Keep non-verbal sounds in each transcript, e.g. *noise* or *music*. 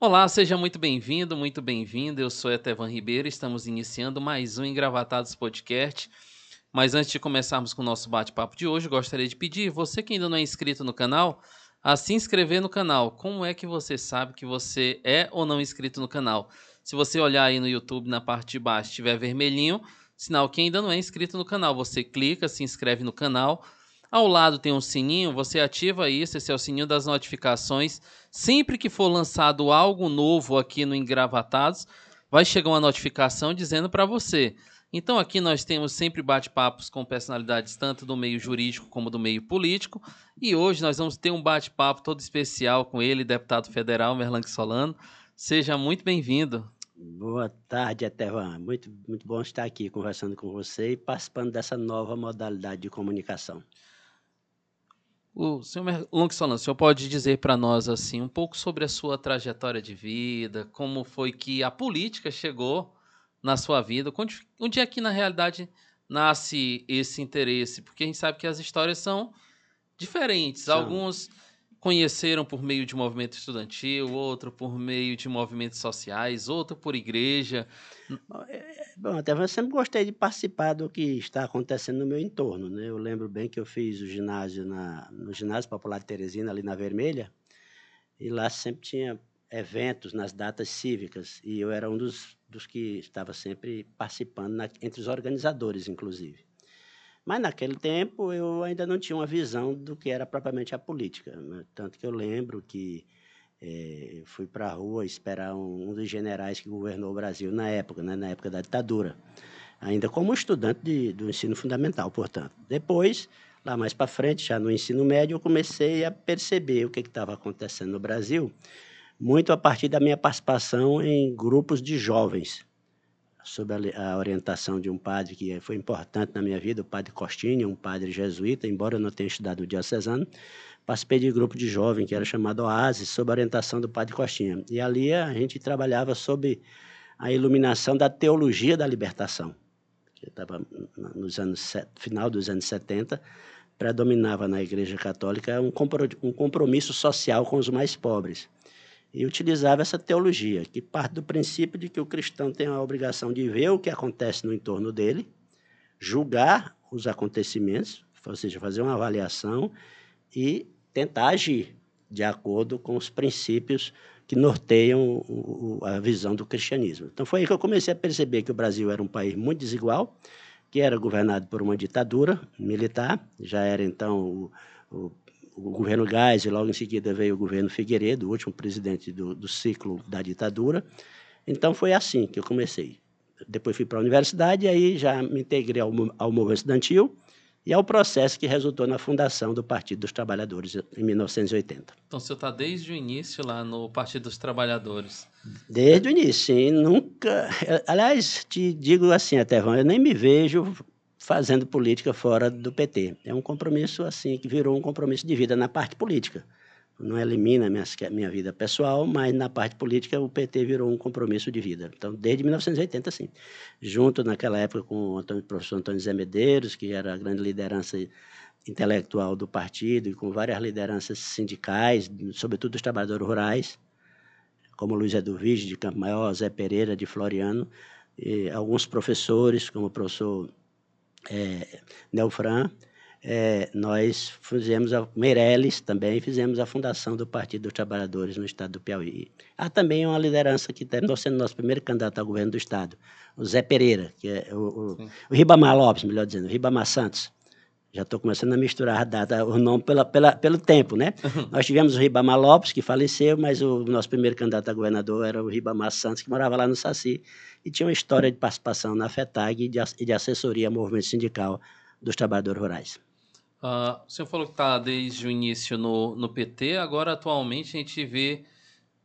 Olá, seja muito bem-vindo, muito bem-vinda. Eu sou Etevan Ribeiro, estamos iniciando mais um Engravatados Podcast. Mas antes de começarmos com o nosso bate-papo de hoje, gostaria de pedir, você que ainda não é inscrito no canal, a se inscrever no canal. Como é que você sabe que você é ou não inscrito no canal? Se você olhar aí no YouTube, na parte de baixo, tiver vermelhinho, sinal que ainda não é inscrito no canal. Você clica, se inscreve no canal, ao lado tem um sininho, você ativa isso, esse é o sininho das notificações. Sempre que for lançado algo novo aqui no Engravatados, vai chegar uma notificação dizendo para você. Então aqui nós temos sempre bate-papos com personalidades tanto do meio jurídico como do meio político. E hoje nós vamos ter um bate-papo todo especial com ele, deputado federal Merlang Solano. Seja muito bem-vindo. Boa tarde, Etevan. Muito, muito bom estar aqui conversando com você e participando dessa nova modalidade de comunicação. O senhor Long Solano, o senhor pode dizer para nós assim um pouco sobre a sua trajetória de vida, como foi que a política chegou na sua vida, onde é que na realidade nasce esse interesse? Porque a gente sabe que as histórias são diferentes. São. Alguns conheceram por meio de movimento estudantil, outro por meio de movimentos sociais, outro por igreja. É, bom, até eu sempre gostei de participar do que está acontecendo no meu entorno, né? Eu lembro bem que eu fiz o ginásio na, no ginásio popular de Teresina ali na Vermelha e lá sempre tinha eventos nas datas cívicas e eu era um dos, dos que estava sempre participando na, entre os organizadores, inclusive. Mas naquele tempo eu ainda não tinha uma visão do que era propriamente a política. Né? Tanto que eu lembro que é, fui para a rua esperar um, um, dos generais que governou o Brasil na época, né? na época da ditadura, ainda como estudante de, do ensino fundamental, portanto. Depois, lá mais para frente, já no ensino médio, eu comecei a perceber o que estava acontecendo no Brasil, muito a partir da minha participação em grupos de jovens sob a, orientação de um padre que foi importante na minha vida, o padre Costinha, um padre jesuíta, embora eu não tenha estudado no diocesano, participei de um grupo de jovem que era chamado Oasis, sob a orientação do padre Costinha. E ali a gente trabalhava sob a iluminação da teologia da libertação, que estava nos anos final dos anos 70, predominava na Igreja Católica um compromisso social com os mais pobres e utilizava essa teologia, que parte do princípio de que o cristão tem a obrigação de ver o que acontece no entorno dele, julgar os acontecimentos, ou seja, fazer uma avaliação e tentar agir de acordo com os princípios que norteiam a visão do cristianismo. Então foi aí que eu comecei a perceber que o Brasil era um país muito desigual, que era governado por uma ditadura militar, já era então o, o governo Gás e logo em seguida veio o governo Figueiredo, o último presidente do, do ciclo da ditadura. Então foi assim que eu comecei. Depois fui para a universidade e aí já me integrei ao, ao movimento estudantil e ao processo que resultou na fundação do Partido dos Trabalhadores em 1980. Então, você está desde o início lá no Partido dos Trabalhadores? Desde o início, sim. Nunca... Aliás, te digo assim, até eu nem me vejo fazendo política fora do PT. É um compromisso assim que virou um compromisso de vida na parte política. Não elimina minha, minha vida pessoal, mas na parte política o PT virou um compromisso de vida. Então, desde 1980, sim. Junto naquela época com o, Antônio, o professor Antônio Zé Medeiros, que era a grande liderança intelectual do partido, e com várias lideranças sindicais, sobretudo dos trabalhadores rurais, como Luiz Eduvige de Campo Maior, Zé Pereira de Floriano, e alguns professores, como o professor é, Neufran, é, nós fizemos, a, Meirelles também, fizemos a fundação do Partido dos Trabalhadores no estado do Piauí. Há também uma liderança que terminou sendo nosso primeiro candidato ao governo do estado, o Zé Pereira, que é o, o, o Ribamar Lopes, melhor dizendo, o Ribamar Santos. Já estou começando a misturar a data, o nome pela, pela, pelo tempo, né? Nós tivemos o Ribamar Lopes, que faleceu, mas o nosso primeiro candidato a governador era o Ribamar Santos, que morava lá no Saci e tinha uma história de participação na FETAG e de, e de assessoria ao movimento sindical dos trabalhadores rurais. Uh, o senhor falou que está desde o início no, no PT, agora atualmente a gente vê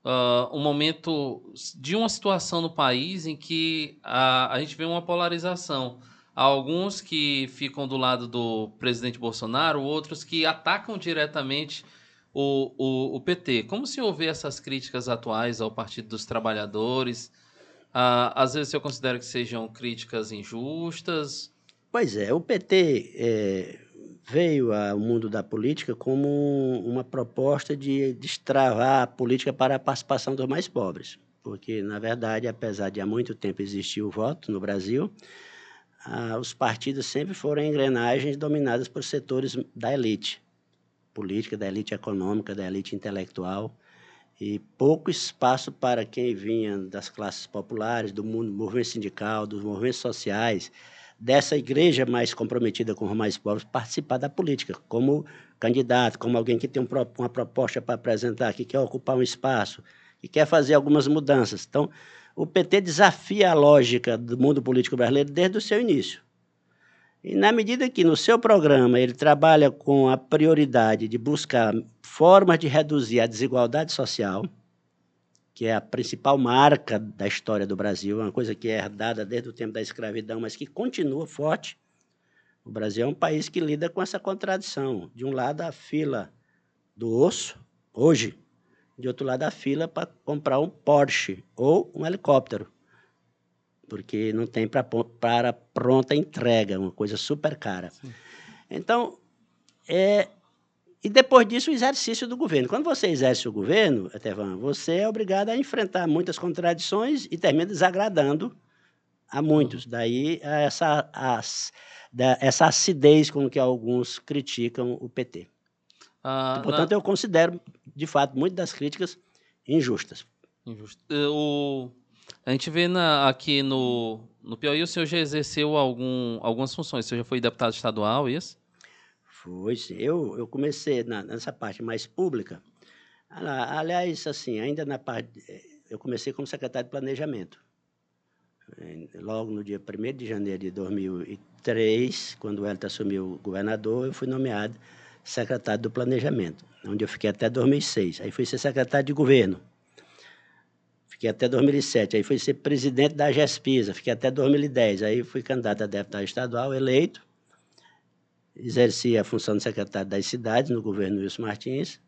uh, um momento de uma situação no país em que a, a gente vê uma polarização. Há alguns que ficam do lado do presidente Bolsonaro, outros que atacam diretamente o, o, o PT. Como o senhor vê essas críticas atuais ao Partido dos Trabalhadores? Ah, às vezes eu considero que sejam críticas injustas. Pois é, o PT é, veio ao mundo da política como uma proposta de destravar a política para a participação dos mais pobres. Porque, na verdade, apesar de há muito tempo existir o voto no Brasil, ah, os partidos sempre foram engrenagens dominadas por setores da elite política, da elite econômica, da elite intelectual, e pouco espaço para quem vinha das classes populares, do mundo, movimento sindical, dos movimentos sociais, dessa igreja mais comprometida com os mais pobres, participar da política, como candidato, como alguém que tem um, uma proposta para apresentar, que quer ocupar um espaço, que quer fazer algumas mudanças. Então, o PT desafia a lógica do mundo político brasileiro desde o seu início. E na medida que no seu programa ele trabalha com a prioridade de buscar formas de reduzir a desigualdade social, que é a principal marca da história do Brasil, uma coisa que é herdada desde o tempo da escravidão, mas que continua forte. O Brasil é um país que lida com essa contradição. De um lado, a fila do osso, hoje, de outro lado, a fila para comprar um Porsche ou um helicóptero porque não tem pra, para pronta entrega, uma coisa super cara. Sim. Então, é, e depois disso, o exercício do governo. Quando você exerce o governo, Etevan, você é obrigado a enfrentar muitas contradições e termina desagradando a muitos. Uhum. Daí essa, as, da, essa acidez com que alguns criticam o PT. Ah, portanto, na... eu considero, de fato, muitas das críticas injustas. Injusto. O, a gente vê na, aqui no, no Piauí, o senhor já exerceu algum, algumas funções. O senhor já foi deputado estadual, isso? Foi, sim. Eu, eu comecei na, nessa parte mais pública. Aliás, assim, ainda na parte. Eu comecei como secretário de Planejamento. Logo no dia 1 de janeiro de 2003, quando o Hélio assumiu o governador, eu fui nomeado secretário do Planejamento, onde eu fiquei até 2006. Aí fui ser secretário de Governo fiquei até 2007. Aí fui ser presidente da GESPISA, fiquei até 2010. Aí fui candidato a deputado estadual, eleito. Exerci a função de secretário das cidades no governo Wilson Martins.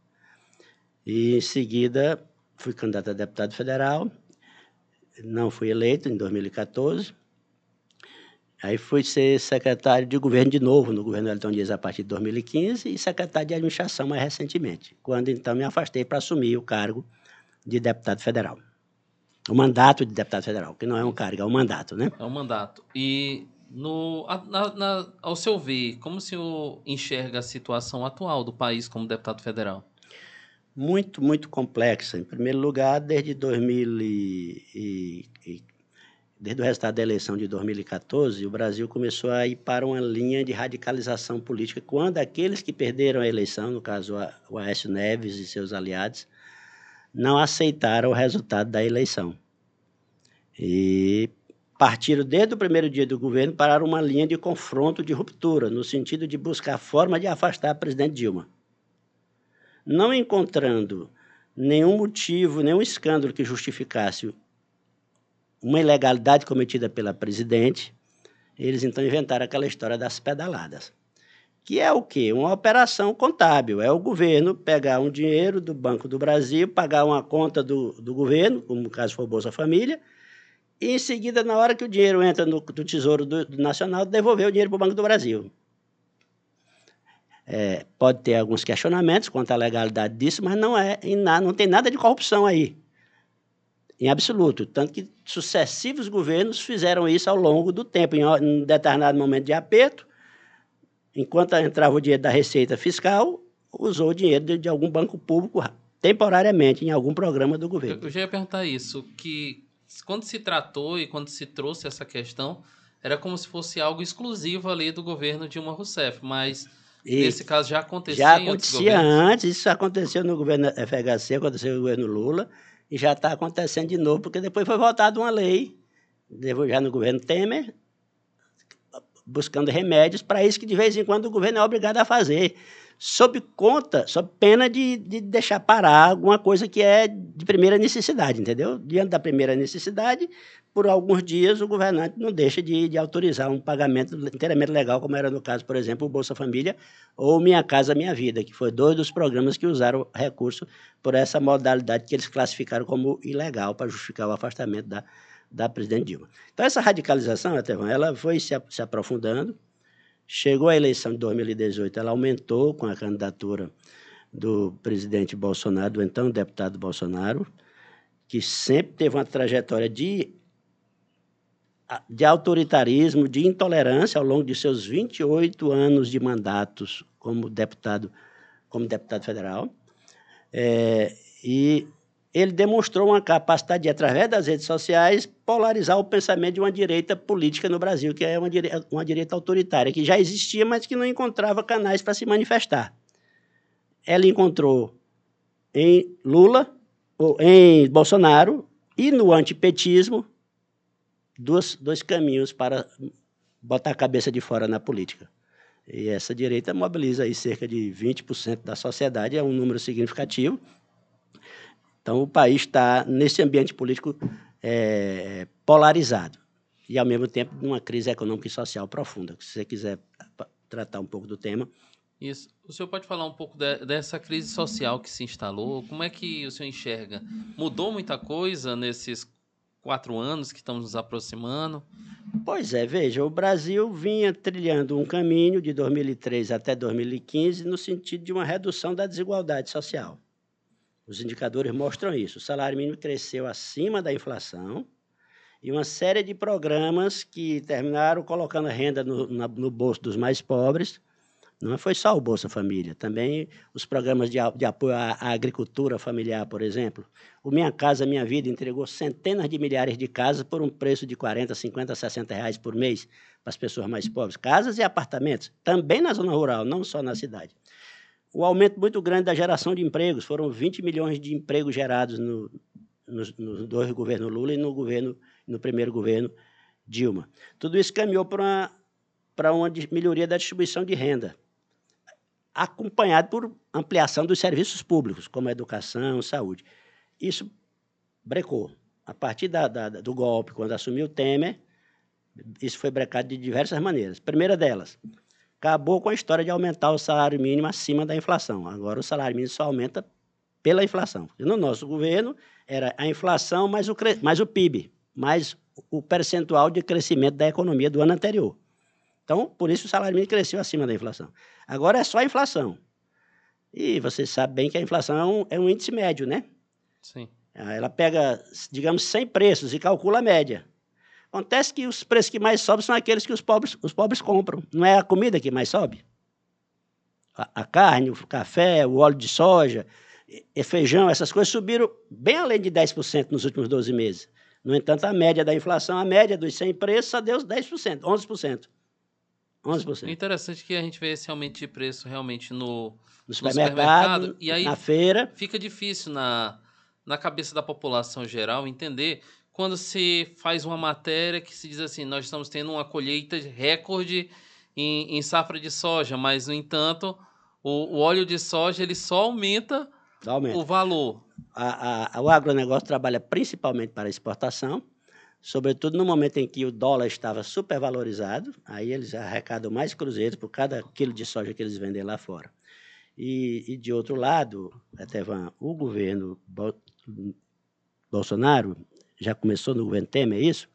E, em seguida, fui candidato a deputado federal. Não fui eleito em 2014. Aí fui ser secretário de governo de novo no governo Elton Dias a partir de 2015 e secretário de administração mais recentemente, quando então me afastei para assumir o cargo de deputado federal. O mandato de deputado federal, que não é um cargo, é um mandato, né? É um mandato. E no, na, na, ao seu ver, como o senhor enxerga a situação atual do país como deputado federal? Muito, muito complexa. Em primeiro lugar, desde 2000 e, e, desde o resultado da eleição de 2014, o Brasil começou a ir para uma linha de radicalização política, quando aqueles que perderam a eleição, no caso o Aécio Neves e seus aliados, não aceitaram o resultado da eleição. E partiram desde o primeiro dia do governo para uma linha de confronto, de ruptura, no sentido de buscar forma de afastar a presidente Dilma. Não encontrando nenhum motivo, nenhum escândalo que justificasse uma ilegalidade cometida pela presidente, eles então inventaram aquela história das pedaladas que é o quê? Uma operação contábil. É o governo pegar um dinheiro do Banco do Brasil, pagar uma conta do, do governo, como no caso foi o Bolsa Família, e em seguida, na hora que o dinheiro entra no do Tesouro do, do Nacional, devolver o dinheiro para o Banco do Brasil. É, pode ter alguns questionamentos quanto à legalidade disso, mas não, é, não tem nada de corrupção aí, em absoluto. Tanto que sucessivos governos fizeram isso ao longo do tempo, em um determinado momento de aperto, enquanto entrava o dinheiro da Receita Fiscal, usou o dinheiro de, de algum banco público temporariamente em algum programa do governo. Eu, já ia perguntar isso, que quando se tratou e quando se trouxe essa questão, era como se fosse algo exclusivo ali do governo Dilma Rousseff, mas e nesse caso já acontecia Já acontecia antes, isso aconteceu no governo FHC, aconteceu no governo Lula, e já está acontecendo de novo, porque depois foi votada uma lei, já no governo Temer, buscando remédios para isso que de vez em quando o governo é obrigado a fazer, sob conta, sob pena de, de deixar parar alguma coisa que é de primeira necessidade, entendeu? Diante da primeira necessidade, por alguns dias o governante não deixa de, de autorizar um pagamento inteiramente legal, como era no caso, por exemplo, o Bolsa Família ou Minha Casa Minha Vida, que foi dois dos programas que usaram recurso por essa modalidade que eles classificaram como ilegal para justificar o afastamento da da presidente Dilma. Então, essa radicalização, Estevão, ela foi se, se aprofundando Chegou a eleição de 2018, ela aumentou com a candidatura do presidente Bolsonaro, do então deputado Bolsonaro, que sempre teve uma trajetória de, de autoritarismo, de intolerância ao longo de seus 28 anos de mandatos como deputado, como deputado federal. É, e ele demonstrou uma capacidade de, através das redes sociais, polarizar o pensamento de uma direita política no Brasil, que é uma direita, uma direita autoritária, que já existia, mas que não encontrava canais para se manifestar. Ela encontrou em Lula em Bolsonaro e no antipetismo dois, dois caminhos para botar a cabeça de fora na política. E essa direita mobiliza aí cerca de 20% da sociedade, é um número significativo. Então, o país está nesse ambiente político é, polarizado e, ao mesmo tempo, numa crise econômica e social profunda. Se você quiser tratar um pouco do tema, isso. O senhor pode falar um pouco de, dessa crise social que se instalou? Como é que o senhor enxerga? Mudou muita coisa nesses quatro anos que estamos nos aproximando? Pois é, veja, o Brasil vinha trilhando um caminho de 2003 até 2015 no sentido de uma redução da desigualdade social. Os indicadores mostram isso. O salário mínimo cresceu acima da inflação e uma série de programas que terminaram colocando renda no, na, no bolso dos mais pobres não foi só o Bolsa Família, também os programas de, de apoio à, à, agricultura familiar, por exemplo. O Minha Casa Minha Vida entregou centenas de milhares de casas por um preço de 40, 50, 60 reais por mês para as pessoas mais pobres. Casas e apartamentos, também na zona rural, não só na cidade. O aumento muito grande da geração de empregos, foram 20 milhões de empregos gerados no, nos, nos dois governos Lula e no, governo, no primeiro governo Dilma. Tudo isso caminhou para uma, uma melhoria da distribuição de renda acompanhado por ampliação dos serviços públicos, como educação, saúde. Isso brecou. A partir da, da, do golpe, quando assumiu Temer, isso foi brecado de diversas maneiras. Primeira delas, acabou com a história de aumentar o salário mínimo acima da inflação. Agora o salário mínimo só aumenta pela inflação. No nosso governo era a inflação mais o, mais o PIB, mais o percentual de crescimento da economia do ano anterior. Então, por isso o salário mínimo cresceu acima da inflação. Agora é só a inflação. E você sabe bem que a inflação é um, é um índice médio, né? Sim. Ela pega, digamos, 100 preços e calcula a média. Acontece que os preços que mais sobem são aqueles que os pobres, os pobres compram. Não é a comida que mais sobe? A, a carne, o café, o óleo de soja, e feijão, essas coisas subiram bem além de 10% nos últimos 12 meses. No entanto, a média da inflação, a média dos 100 preços, só deu 10%, 11%. 11%. Interessante que a gente vê esse aumento de preço realmente no, no supermercado, no supermercado e aí na feira. Fica difícil na, na cabeça da população geral entender quando se faz uma matéria que se diz assim, nós estamos tendo uma colheita recorde em, em safra de soja, mas, no entanto, o, o óleo de soja ele só aumenta, aumenta. o valor. A, a, o agronegócio trabalha principalmente para exportação, sobretudo no momento em que o dólar estava supervalorizado, aí eles arrecadam mais cruzeiros por cada quilo de soja que eles vendem lá fora. E, e de outro lado, Etevan, o governo Bolsonaro, já começou no governo Temer, é isso?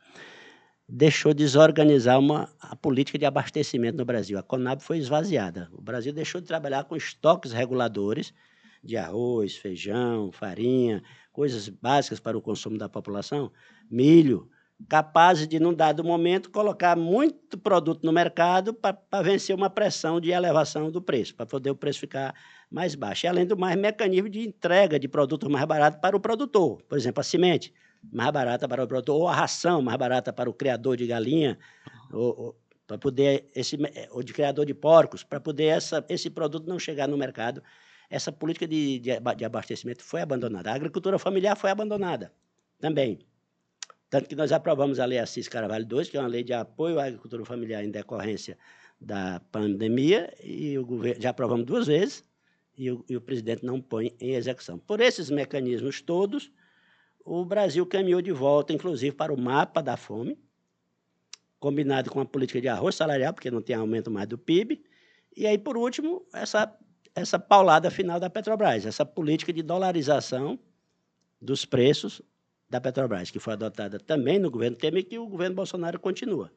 Deixou desorganizar uma, a política de abastecimento no Brasil. A Conab foi esvaziada. O Brasil deixou de trabalhar com estoques reguladores de arroz, feijão, farinha, coisas básicas para o consumo da população, milho, capazes de, num dado momento, colocar muito produto no mercado para vencer uma pressão de elevação do preço, para poder o preço ficar mais baixo. E, além do mais, mecanismo de entrega de produtos mais baratos para o produtor. Por exemplo, a semente mais barata para o produtor, ou a ração mais barata para o criador de galinha, ou, ou para poder esse, ou de criador de porcos, para poder essa, esse produto não chegar no mercado. Essa política de, de, de abastecimento foi abandonada. A agricultura familiar foi abandonada também. Tanto que nós aprovamos a Lei Assis Carvalho II, que é uma lei de apoio à agricultura familiar em decorrência da pandemia, e o governo já aprovamos duas vezes, e o, e o presidente não põe em execução. Por esses mecanismos todos, o Brasil caminhou de volta, inclusive, para o mapa da fome, combinado com a política de arroz salarial, porque não tem aumento mais do PIB, e aí, por último, essa, essa paulada final da Petrobras, essa política de dolarização dos preços da Petrobras, que foi adotada também no governo Temer e que o governo Bolsonaro continua.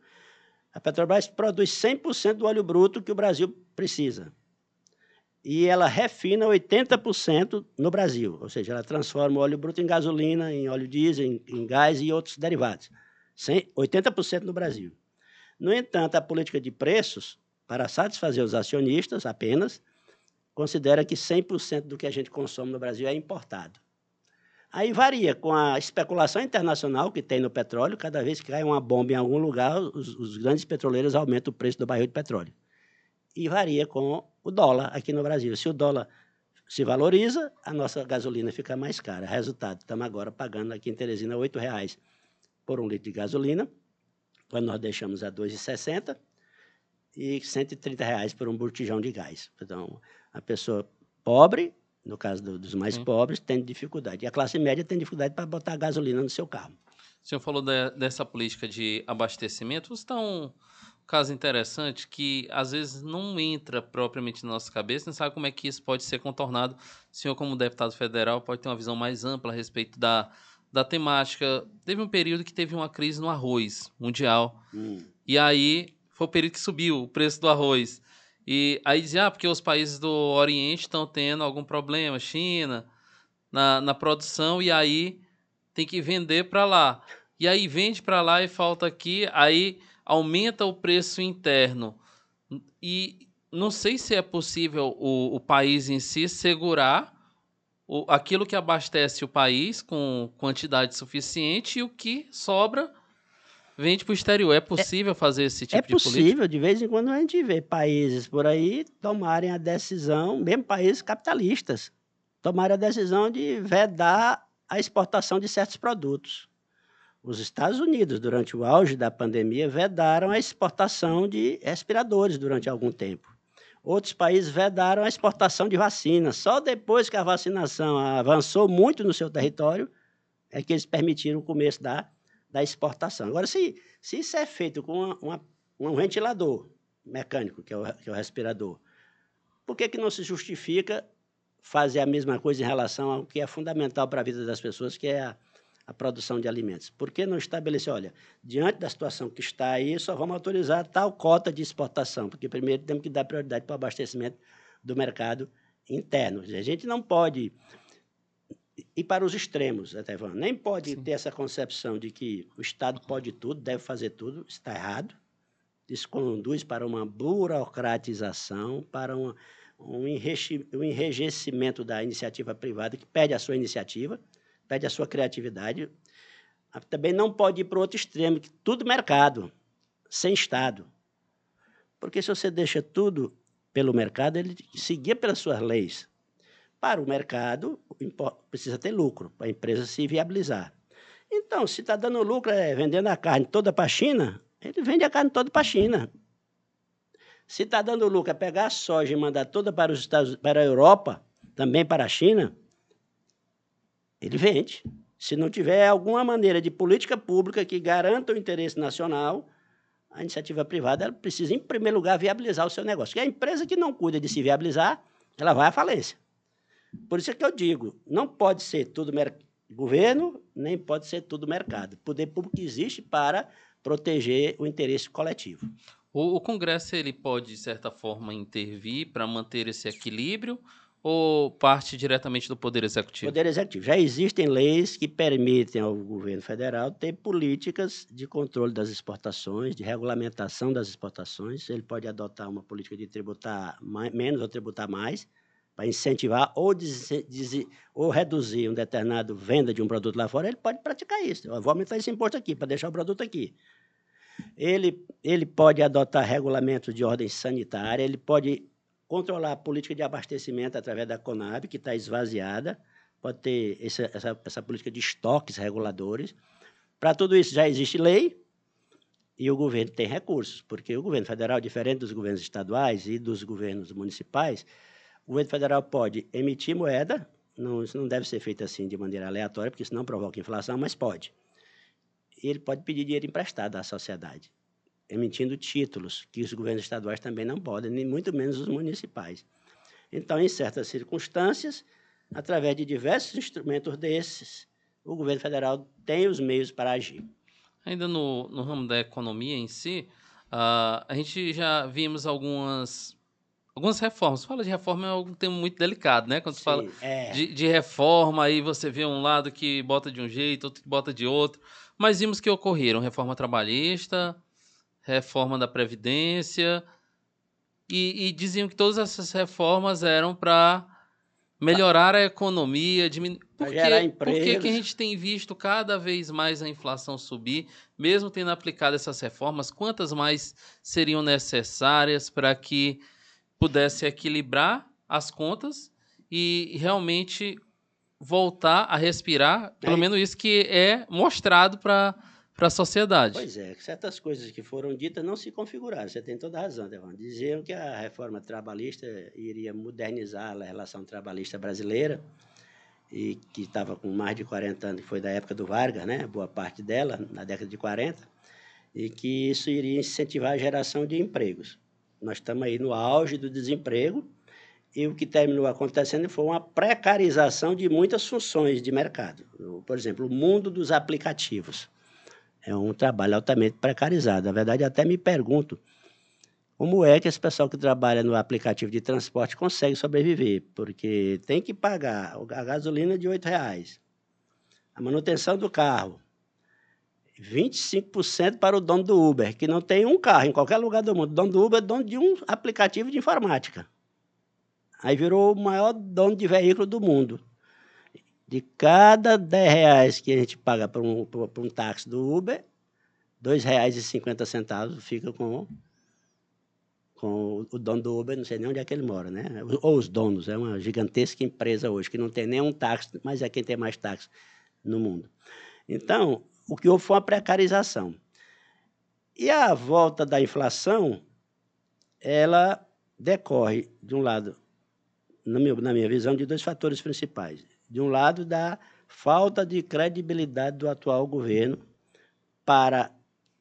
A Petrobras produz 100% do óleo bruto que o Brasil precisa. E ela refina 80% no Brasil, ou seja, ela transforma o óleo bruto em gasolina, em óleo diesel, em, em gás e outros derivados. 80% no Brasil. No entanto, a política de preços, para satisfazer os acionistas apenas, considera que 100% do que a gente consome no Brasil é importado. Aí varia com a especulação internacional que tem no petróleo. Cada vez que cai uma bomba em algum lugar, os, os grandes petroleiros aumentam o preço do barril de petróleo. E varia com o dólar aqui no Brasil. Se o dólar se valoriza, a nossa gasolina fica mais cara. Resultado, estamos agora pagando aqui em Teresina R$ reais por um litro de gasolina, quando nós deixamos a R$ 2,60 e 130 reais por um botijão de gás. Então, a pessoa pobre no caso do, dos mais pobres, tem dificuldade. E a classe média tem dificuldade para botar gasolina no seu carro. O senhor falou de, dessa política de abastecimento. Você está um caso interessante que às vezes não entra propriamente na nossa cabeça, não sabe como é que isso pode ser contornado. O senhor, como deputado federal, pode ter uma visão mais ampla a respeito da, da temática. Teve um período que teve uma crise no arroz mundial. Hum. E aí foi o período que subiu o preço do arroz. E aí dizia, ah, porque os países do Oriente estão tendo algum problema, China, na, na produção, e aí tem que vender para lá. E aí vende para lá e falta aqui, aí aumenta o preço interno. E não sei se é possível o, o país em si segurar o, aquilo que abastece o país com quantidade suficiente e o que sobra vende para o exterior. É possível é, fazer esse tipo é de política? É possível. De vez em quando a gente vê países por aí tomarem a decisão, mesmo países capitalistas, tomarem a decisão de vedar a exportação de certos produtos. Os Estados Unidos, durante o auge da pandemia, vedaram a exportação de respiradores durante algum tempo. Outros países vedaram a exportação de vacinas. Só depois que a vacinação avançou muito no seu território é que eles permitiram o começo da da exportação. Agora, se, se isso é feito com uma, uma, um ventilador mecânico, que é, o, que é o respirador, por que, que não se justifica fazer a mesma coisa em relação ao que é fundamental para a vida das pessoas, que é a, a produção de alimentos? Por que não estabelecer, olha, diante da situação que está aí, só vamos autorizar tal cota de exportação, porque primeiro temos que dar prioridade para o abastecimento do mercado interno. A gente não pode e para os extremos, até falando. Nem pode Sim. ter essa concepção de que o Estado pode tudo, deve fazer tudo, está errado. Isso conduz para uma burocratização, para uma, um, enrijecimento da iniciativa privada, que pede a sua iniciativa, pede a sua criatividade. Também não pode ir para o outro extremo, que tudo mercado, sem Estado. Porque se você deixa tudo pelo mercado, ele seguia pelas suas leis. Para o mercado, precisa ter lucro, para a empresa se viabilizar. Então, se está dando lucro é, vendendo a carne toda para a China, ele vende a carne toda para a China. Se está dando lucro é pegar a soja e mandar toda para os Estados, para a Europa, também para a China, ele vende. Se não tiver alguma maneira de política pública que garanta o interesse nacional, a iniciativa privada precisa, em primeiro lugar, viabilizar o seu negócio. Porque a empresa que não cuida de se viabilizar, ela vai à falência. Por isso é que eu digo, não pode ser tudo governo, nem pode ser tudo mercado. O poder público existe para proteger o interesse coletivo. O, o Congresso ele pode, de certa forma, intervir para manter esse equilíbrio ou parte diretamente do Poder Executivo? Poder Executivo. Já existem leis que permitem ao governo federal ter políticas de controle das exportações, de regulamentação das exportações. Ele pode adotar uma política de tributar mais, menos ou tributar mais, para incentivar ou, ou reduzir um determinado venda de um produto lá fora, ele pode praticar isso. Eu vou aumentar esse imposto aqui para deixar o produto aqui. Ele, ele pode adotar regulamentos de ordem sanitária, ele pode controlar a política de abastecimento através da Conab, que está esvaziada, pode ter essa, essa, essa política de estoques reguladores. Para tudo isso já existe lei e o governo tem recursos, porque o governo federal, diferente dos governos estaduais e dos governos municipais, o governo federal pode emitir moeda, não, isso não deve ser feito assim de maneira aleatória, porque isso não provoca inflação, mas pode. E ele pode pedir dinheiro emprestado à sociedade, emitindo títulos, que os governos estaduais também não podem, nem muito menos os municipais. Então, em certas circunstâncias, através de diversos instrumentos desses, o governo federal tem os meios para agir. Ainda no, no ramo da economia em si, Uh, a gente já vimos algumas algumas reformas. Fala de reforma é um tema muito delicado, né? Quando Sim, fala é. de, de, reforma, aí você vê um lado que bota de um jeito, outro que bota de outro. Mas vimos que ocorreram reforma trabalhista, reforma da Previdência, e, e diziam que todas essas reformas eram para melhorar a economia, diminuir. Por, que, por que, que a gente tem visto cada vez mais a inflação subir, mesmo tendo aplicado essas reformas? Quantas mais seriam necessárias para que pudesse equilibrar as contas e realmente voltar a respirar, pelo é. menos isso que é mostrado para para a sociedade. Pois é, certas coisas que foram ditas não se configuraram. Você tem toda a razão, Devon. Diziam que a reforma trabalhista iria modernizar a relação trabalhista brasileira e que estava com mais de 40 anos, que foi da época do Vargas, né? Boa parte dela na década de 40, e que isso iria incentivar a geração de empregos. Nós estamos aí no auge do desemprego e o que terminou acontecendo foi uma precarização de muitas funções de mercado. Por exemplo, o mundo dos aplicativos é um trabalho altamente precarizado. Na verdade, até me pergunto como é que esse pessoal que trabalha no aplicativo de transporte consegue sobreviver, porque tem que pagar a gasolina de R$ reais, a manutenção do carro, 25% para o dono do Uber, que não tem um carro em qualquer lugar do mundo. O dono do Uber é dono de um aplicativo de informática. Aí virou o maior dono de veículo do mundo. De cada 10 reais que a gente paga para um, um táxi do Uber, R$ 2,50 fica com, com o dono do Uber, não sei nem onde é que ele mora, né? Ou os donos, é uma gigantesca empresa hoje, que não tem nenhum táxi, mas é quem tem mais táxi no mundo. Então, o que houve foi uma precarização. E a volta da inflação, ela decorre, de um lado, na minha visão, de dois fatores principais de um lado, da falta de credibilidade do atual governo para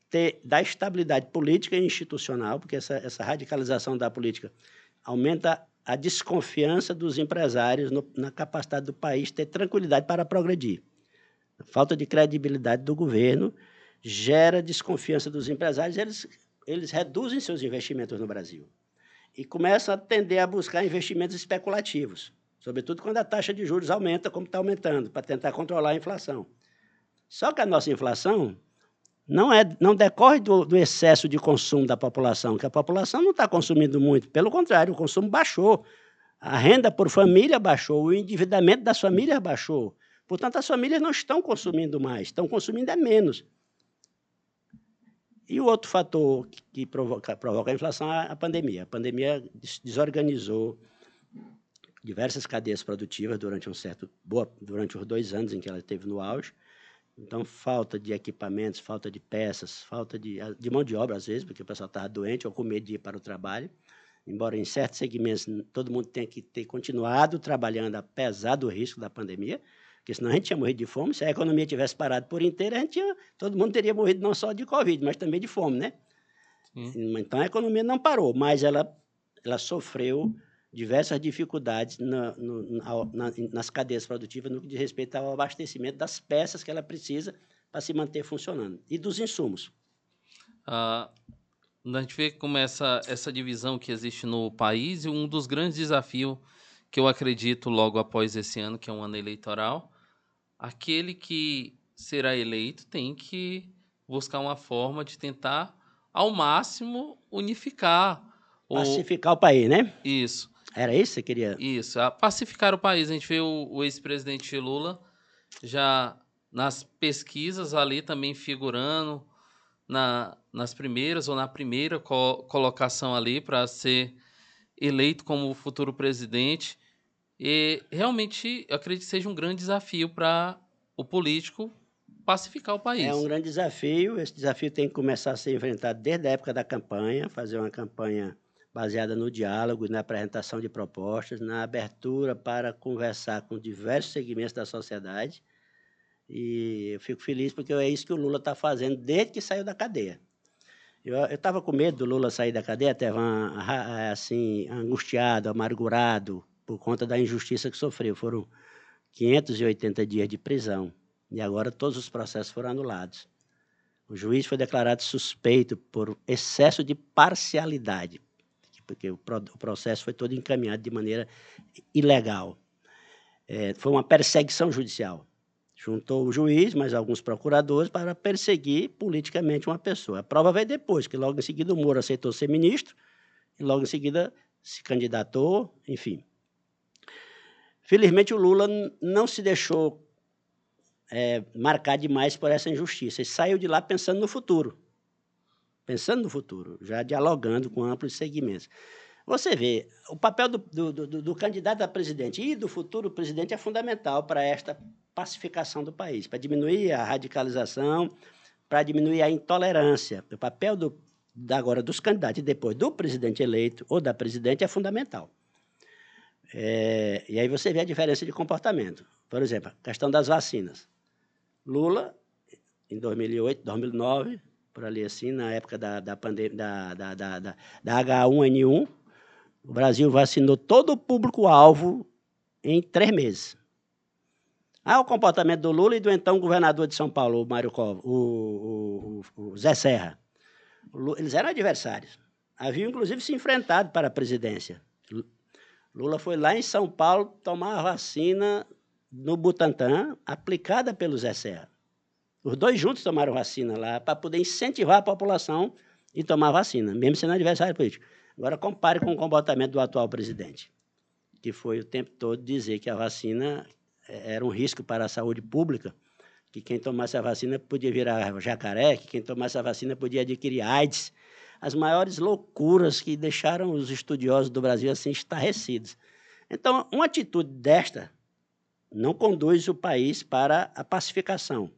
ter, dar estabilidade política e institucional, porque essa, essa radicalização da política aumenta a desconfiança dos empresários no, na capacidade do país ter tranquilidade para progredir. A falta de credibilidade do governo gera desconfiança dos empresários, eles, eles reduzem seus investimentos no Brasil e começam a tender a buscar investimentos especulativos sobretudo quando a taxa de juros aumenta, como está aumentando, para tentar controlar a inflação. Só que a nossa inflação não, é, não decorre do, do excesso de consumo da população, que a população não está consumindo muito, pelo contrário, o consumo baixou. A renda por família baixou, o endividamento das famílias baixou. Portanto, as famílias não estão consumindo mais, estão consumindo é menos. E o outro fator que provoca, provoca a inflação é a pandemia. A pandemia desorganizou diversas cadeias produtivas durante um certo boa, durante os dois anos em que ela esteve no auge. Então, falta de equipamentos, falta de peças, falta de, de mão de obra, às vezes, porque o pessoal estava doente ou com medo de ir para o trabalho. Embora em certos segmentos todo mundo tenha que ter continuado trabalhando, apesar do risco da pandemia, porque senão a gente tinha morrido de fome. Se a economia tivesse parado por inteiro, a gente tinha, todo mundo teria morrido não só de Covid, mas também de fome, né? Sim. Então, a economia não parou, mas ela, ela sofreu diversas dificuldades na, no, na, nas cadeias produtivas no que diz respeito ao abastecimento das peças que ela precisa para se manter funcionando e dos insumos. Ah, a gente vê como essa, essa divisão que existe no país e um dos grandes desafios que eu acredito logo após esse ano, que é um ano eleitoral, aquele que será eleito tem que buscar uma forma de tentar ao máximo unificar pacificar o, o país, né? Isso. Era isso que você queria? Isso, a pacificar o país. A gente vê o, o ex-presidente Lula já nas pesquisas ali também figurando na, nas primeiras ou na primeira co colocação ali para ser eleito como futuro presidente. E realmente eu acredito que seja um grande desafio para o político pacificar o país. É um grande desafio. Esse desafio tem que começar a ser enfrentado desde a época da campanha, fazer uma campanha baseada no diálogo, na apresentação de propostas, na abertura para conversar com diversos segmentos da sociedade. E eu fico feliz porque é isso que o Lula está fazendo desde que saiu da cadeia. Eu estava com medo do Lula sair da cadeia, até assim, angustiado, amargurado, por conta da injustiça que sofreu. Foram 580 dias de prisão. E agora todos os processos foram anulados. O juiz foi declarado suspeito por excesso de parcialidade, porque o, processo foi todo encaminhado de maneira ilegal. É, foi uma perseguição judicial. Juntou o juiz, mais alguns procuradores, para perseguir politicamente uma pessoa. A prova veio depois, que logo em seguida o Moro aceitou ser ministro, e logo em seguida se candidatou, enfim. Felizmente o Lula não se deixou é, marcar demais por essa injustiça. Ele saiu de lá pensando no futuro. Pensando no futuro, já dialogando com amplos segmentos. Você vê, o papel do, do, do, do candidato a presidente e do futuro presidente é fundamental para esta pacificação do país, para diminuir a radicalização, para diminuir a intolerância. O papel do, agora dos candidatos e depois do presidente eleito ou da presidente é fundamental. É, e aí você vê a diferença de comportamento. Por exemplo, a questão das vacinas. Lula, em 2008, 2009, por ali assim, na época da, da, da, da, da, da, da H1N1, o Brasil vacinou todo o público-alvo em três meses. Ah, o comportamento do Lula e do então governador de São Paulo, o Mário o, o, o, Zé Serra. Eles eram adversários. Haviam, inclusive, se enfrentado para a presidência. Lula foi lá em São Paulo tomar a vacina no Butantã, aplicada pelo Zé Serra. Os dois juntos tomaram vacina lá para poder incentivar a população e tomar vacina, mesmo sendo adversário político. Agora compare com o comportamento do atual presidente, que foi o tempo todo dizer que a vacina eh, era um risco para a saúde pública, que quem tomasse a vacina podia virar jacaré, que quem tomasse a vacina podia adquirir AIDS. As maiores loucuras que deixaram os estudiosos do Brasil assim estarrecidos. Então, uma atitude desta não conduz o país para a pacificação,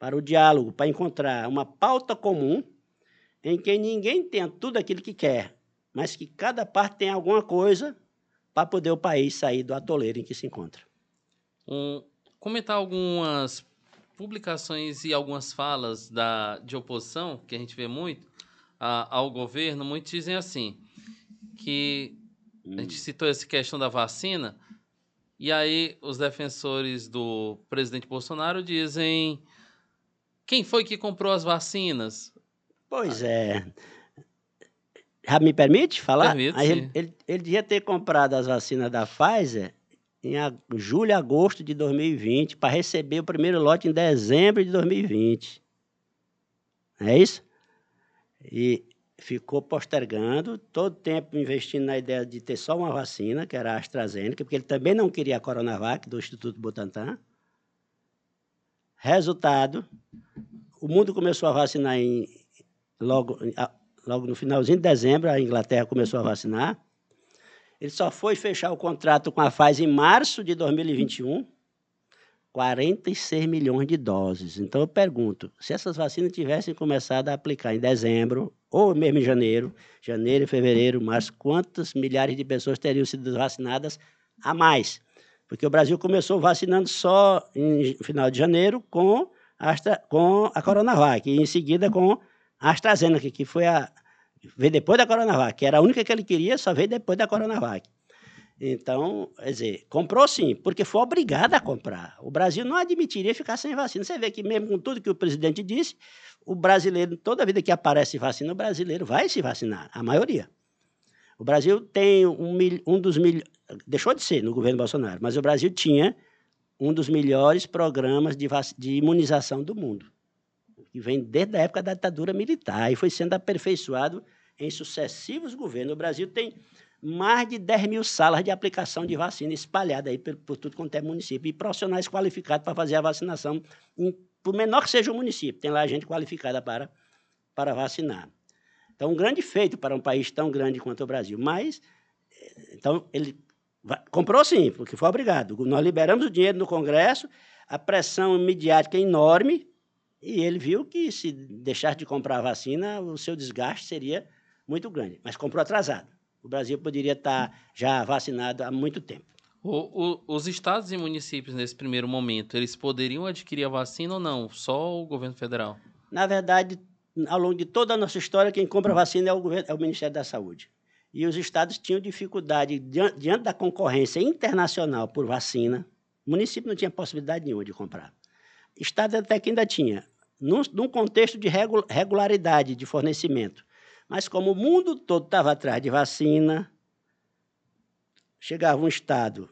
para o diálogo, para encontrar uma pauta comum em que ninguém tenha tudo aquilo que quer, mas que cada parte tenha alguma coisa para poder o país sair do atoleiro em que se encontra. Um, comentar algumas publicações e algumas falas da, de oposição, que a gente vê muito, a, ao governo, muitos dizem assim, que a gente hum. citou essa questão da vacina, e aí os defensores do presidente Bolsonaro dizem: quem foi que comprou as vacinas? Pois é. Já me permite falar? Permite, ele, ele, ele devia ter comprado as vacinas da Pfizer em julho, agosto de 2020, para receber o primeiro lote em dezembro de 2020. É isso? E ficou postergando, todo tempo investindo na ideia de ter só uma vacina, que era a AstraZeneca, porque ele também não queria a Coronavac do Instituto Butantan. Resultado, o mundo começou a vacinar em, logo, logo no finalzinho de dezembro, a Inglaterra começou a vacinar. Ele só foi fechar o contrato com a Pfizer em março de 2021, 46 milhões de doses. Então eu pergunto, se essas vacinas tivessem começado a aplicar em dezembro, ou mesmo em janeiro, janeiro, fevereiro, março, quantas milhares de pessoas teriam sido vacinadas a mais? Porque o Brasil começou vacinando só em final de janeiro com a, Astra, com a Coronavac, e em seguida com a AstraZeneca, que foi a, veio depois da Coronavac, que era a única que ele queria, só veio depois da Coronavac. Então, quer dizer, comprou sim, porque foi obrigado a comprar. O Brasil não admitiria ficar sem vacina. Você vê que, mesmo com tudo que o presidente disse, o brasileiro, toda vida que aparece vacina, o brasileiro vai se vacinar, a maioria. O Brasil tem um, um dos milhões. Deixou de ser no governo Bolsonaro, mas o Brasil tinha um dos melhores programas de, de imunização do mundo, que vem desde a época da ditadura militar e foi sendo aperfeiçoado em sucessivos governos. O Brasil tem mais de 10 mil salas de aplicação de vacina espalhadas aí por, por tudo quanto é município, e profissionais qualificados para fazer a vacinação, em, por menor que seja o município, tem lá gente qualificada para, para vacinar. Então, um grande feito para um país tão grande quanto o Brasil. Mas, eh, então, ele comprou sim, porque foi obrigado. Nós liberamos o dinheiro no Congresso, a pressão mediática é enorme, e ele viu que se deixar de comprar a vacina, o seu desgaste seria muito grande. Mas comprou atrasado. O Brasil poderia estar já vacinado há muito tempo. O, o, os estados e municípios, nesse primeiro momento, eles poderiam adquirir a vacina ou não? Só o governo federal? Na verdade, ao longo de toda a nossa história, quem compra vacina é o, governo, é o Ministério da Saúde. E os estados tinham dificuldade, diante da concorrência internacional por vacina, o município não tinha possibilidade nenhuma de comprar. Estado até que ainda tinha. num, num contexto de regularidade de fornecimento. Mas como o mundo todo estava atrás de vacina, chegava um Estado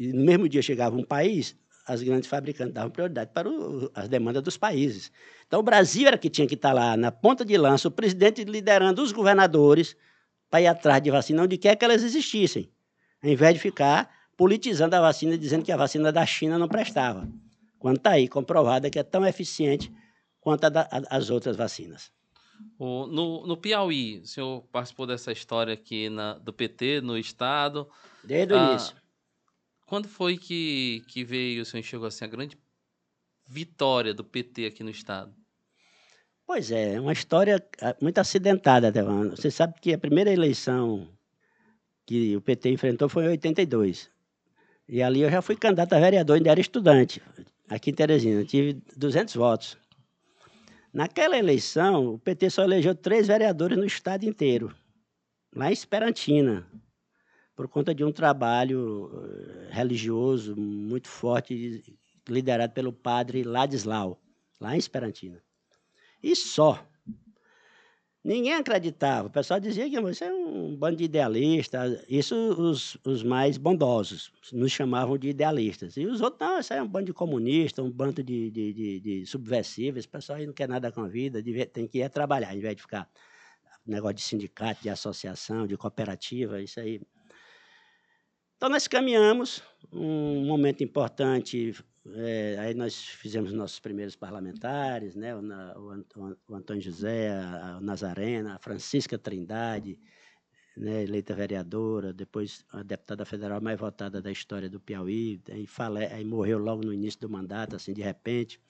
e no mesmo dia chegava um país, as grandes fabricantes davam prioridade para o, as demandas dos países. Então, o Brasil era que tinha que estar lá na ponta de lança, o presidente liderando os governadores para ir atrás de vacina onde quer que elas existissem, ao invés de ficar politizando a vacina, dizendo que a vacina da China não prestava, quando está aí comprovada que é tão eficiente quanto a da, a, as outras vacinas. O, no, no Piauí, o senhor participou dessa história aqui na, do PT no Estado. Desde o ah, início. Quando foi que, que veio, o senhor enxergou assim, a grande vitória do PT aqui no Estado? Pois é, é uma história ah, muito acidentada, Devano. Você sabe que a primeira eleição que o PT enfrentou foi em 82. E ali eu já fui candidato a vereador, ainda era estudante, aqui em Teresina. Tive 200 votos. Naquela eleição, o PT só elegeu três vereadores no estado inteiro, lá em Esperantina, por conta de um trabalho eh, religioso muito forte, liderado pelo padre Ladislau, lá em Esperantina. E só. Ninguém acreditava. O pessoal dizia que você é um bando de idealistas. Isso os, os mais bondosos nos chamavam de idealistas. E os outros, não, isso é um bando de comunistas, um bando de, de, de, de subversivos. O pessoal aí não quer nada com a vida, tem que ir trabalhar, ao invés de ficar negócio de sindicato, de associação, de cooperativa, isso aí. Então, nós caminhamos. Um momento importante é, aí nós fizemos nossos primeiros parlamentares, né? o, o, o Antônio José, a, a Nazarena, a Francisca Trindade, né? eleita vereadora, depois a deputada federal mais votada da história do Piauí, aí, fale, aí morreu logo no início do mandato, assim, de repente.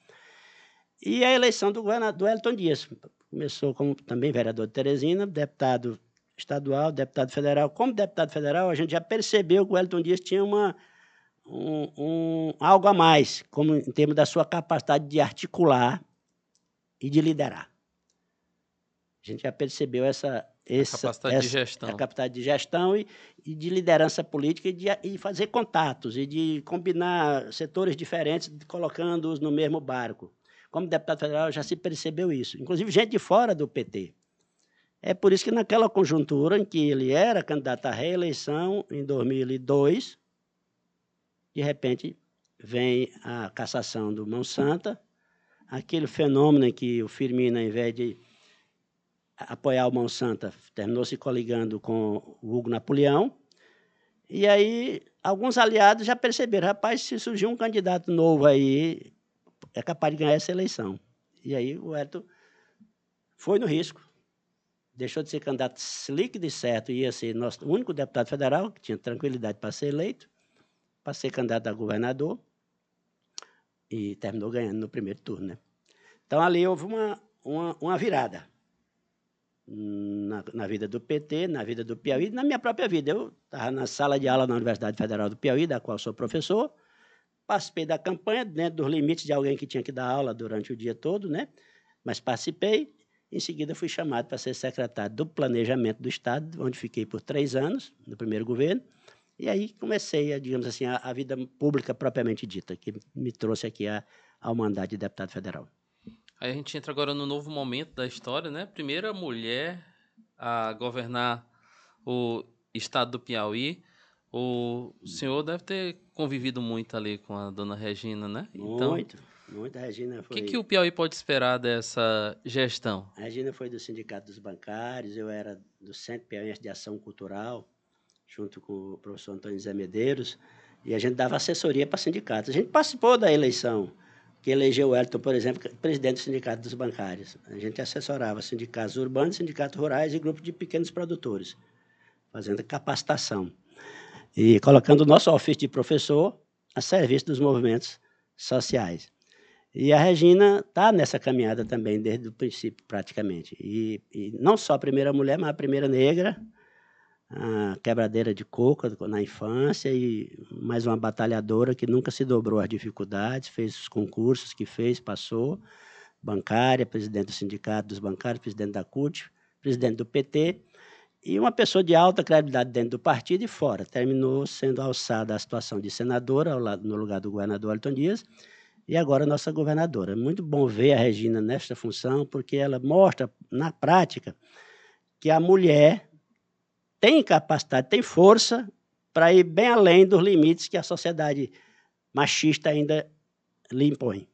E a eleição do, do Elton Dias. Começou como também vereador de Teresina, deputado estadual, deputado federal. Como deputado federal, a gente já percebeu que o Elton Dias tinha uma um, um, algo a mais, como em termos da sua capacidade de articular e de liderar. A gente já percebeu essa, essa capacidade essa, de gestão, a capacidade de gestão e, e de liderança política e de e fazer contatos e de combinar setores diferentes, colocando-os no mesmo barco. Como deputado federal já se percebeu isso, inclusive gente de fora do PT. É por isso que naquela conjuntura em que ele era candidato à reeleição em 2002, de repente vem a cassação do Mão Santa, aquele fenômeno em que o Firmino, ao invés de apoiar o Mão Santa, terminou se coligando com o Hugo Napoleão. E aí, alguns aliados já perceberam, rapaz, se surgir um candidato novo aí, é capaz de ganhar essa eleição. E aí o Hélio foi no risco. Deixou de ser candidato líquido e certo, ia ser nosso único deputado federal, que tinha tranquilidade para ser eleito para ser candidato a governador e terminou ganhando no primeiro turno. Né? Então, ali houve uma, uma, uma virada na, na, vida do PT, na vida do Piauí, na minha própria vida. Eu estava na sala de aula na Universidade Federal do Piauí, da qual sou professor, participei da campanha dentro dos limites de alguém que tinha que dar aula durante o dia todo, né? mas participei. Em seguida, fui chamado para ser secretário do Planejamento do Estado, onde fiquei por três anos, no primeiro governo. E aí comecei, a, digamos assim, a, a, vida pública propriamente dita, que me trouxe aqui a, ao mandato de deputado federal. Aí a gente entra agora no novo momento da história, né? Primeira mulher a governar o estado do Piauí. O senhor deve ter convivido muito ali com a dona Regina, né? Então, muito, Regina foi... O que, que o Piauí pode esperar dessa gestão? A Regina foi do Sindicato dos Bancários, eu era do Centro Piauiense de Ação Cultural, junto com o professor Antônio Zé Medeiros, e a gente dava assessoria para sindicatos. A gente participou da eleição que elegeu o Elton, por exemplo, presidente do Sindicato dos Bancários. A gente assessorava sindicatos urbanos, sindicatos rurais e grupos de pequenos produtores, fazendo capacitação. E colocando o nosso ofício de professor a serviço dos movimentos sociais. E a Regina está nessa caminhada também, desde o princípio, praticamente. E, e não só a primeira mulher, mas a primeira negra, a quebradeira de coco na infância e mais uma batalhadora que nunca se dobrou às dificuldades, fez os concursos que fez, passou, bancária, presidente do sindicato dos bancários, presidente da CUT, presidente do PT, e uma pessoa de alta credibilidade dentro do partido e fora. Terminou sendo alçada à situação de senadora, no lugar do governador Alton Dias, e agora nossa governadora. Muito bom ver a Regina nesta função, porque ela mostra, na prática, que a mulher tem capacidade, tem força para ir bem além dos limites que a sociedade machista ainda lhe impõe.